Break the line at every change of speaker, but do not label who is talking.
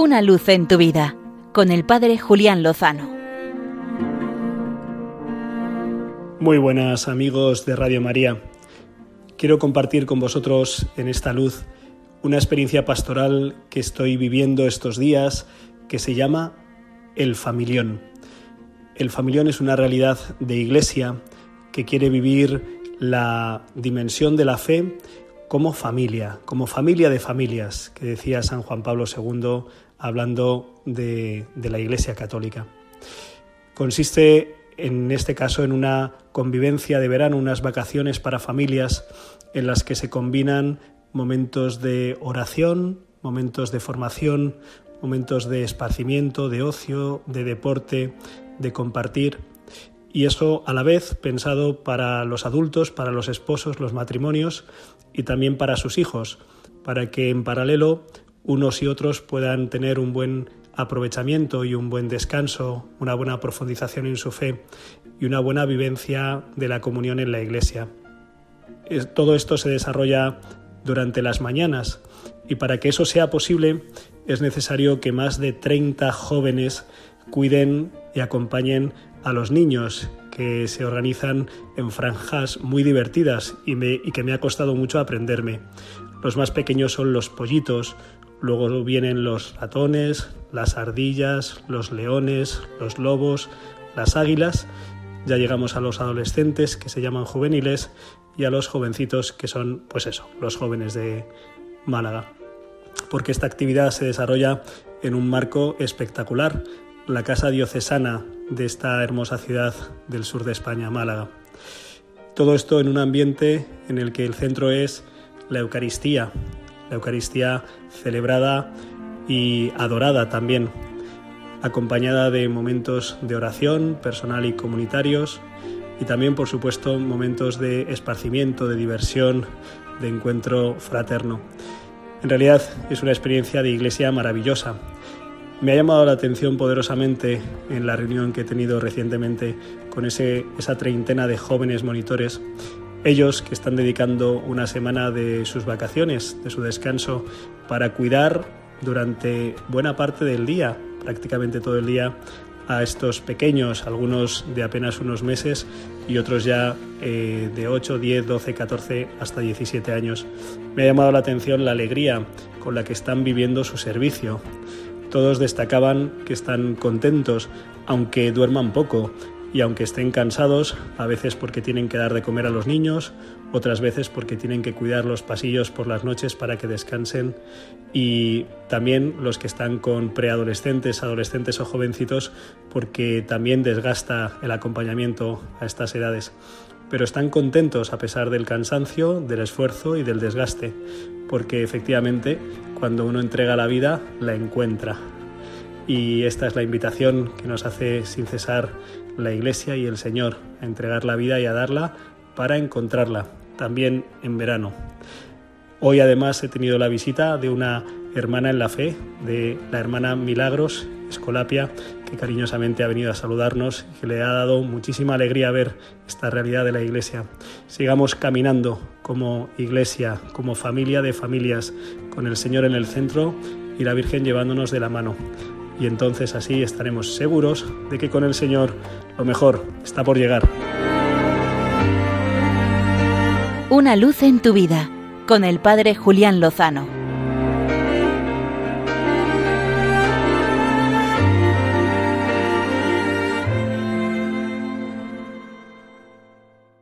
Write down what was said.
Una luz en tu vida con el Padre Julián Lozano.
Muy buenas amigos de Radio María. Quiero compartir con vosotros en esta luz una experiencia pastoral que estoy viviendo estos días que se llama el familión. El familión es una realidad de iglesia que quiere vivir la dimensión de la fe como familia, como familia de familias, que decía San Juan Pablo II hablando de, la Iglesia Católica. Consiste en este caso en una convivencia de verano, unas vacaciones para familias en las que se combinan momentos de oración, momentos de formación, momentos de esparcimiento, de ocio, de deporte, de compartir. Y eso a la vez pensado para los adultos, para los esposos, los matrimonios y también para sus hijos, para que en paralelo unos y otros puedan tener un buen aprovechamiento y un buen descanso, una buena profundización en su fe y una buena vivencia de la comunión en la Iglesia. Todo esto se desarrolla durante las mañanas y para que eso sea posible es necesario que más de 30 jóvenes cuiden y acompañen a los niños que se organizan en franjas muy divertidas y, y, que me ha costado mucho aprenderme. Los más pequeños son los pollitos, luego vienen los ratones, las ardillas, los leones, los lobos, las águilas, ya llegamos a los adolescentes que se llaman juveniles y a los jovencitos que son, pues eso, los jóvenes de Málaga. Porque esta actividad se desarrolla en un marco espectacular, la casa diocesana de esta hermosa ciudad del sur de España, Málaga. Todo esto en un ambiente en el que el centro es la Eucaristía, la Eucaristía celebrada y adorada también, acompañada de momentos de oración personal y comunitarios y también, por supuesto, momentos de esparcimiento, de diversión, de encuentro fraterno. En realidad es una experiencia de iglesia maravillosa. Me ha llamado la atención poderosamente en la reunión que he tenido recientemente con ese, esa treintena de jóvenes monitores ellos que están dedicando una semana de sus vacaciones, de su descanso, para cuidar durante buena parte del día, prácticamente todo el día, a estos pequeños, algunos de apenas unos meses y otros ya eh, de 8, 10, 12, 14 hasta 17 años. Me ha llamado la atención la alegría con la que están viviendo su servicio. Todos destacaban que están contentos, aunque duerman poco, y aunque estén cansados, a veces porque tienen que dar de comer a los niños, otras veces porque tienen que cuidar los pasillos por las noches para que descansen y también los que están con preadolescentes, adolescentes o jovencitos porque también desgasta el acompañamiento a estas edades. Pero están contentos a pesar del cansancio, del esfuerzo y del desgaste, porque efectivamente cuando uno entrega la vida la encuentra. Y esta es la invitación que nos hace sin cesar la Iglesia y el Señor, a entregar la vida y a darla para encontrarla, también en verano. Hoy además he tenido la visita de una hermana en la fe, de la hermana Milagros Escolapia, que cariñosamente ha venido a saludarnos y que le ha dado muchísima alegría ver esta realidad de la Iglesia. Sigamos caminando como Iglesia, como familia de familias, con el Señor en el centro y la Virgen llevándonos de la mano y entonces así estaremos seguros de que con el Señor lo mejor está por llegar.
Una luz en tu vida con el Padre Julián Lozano.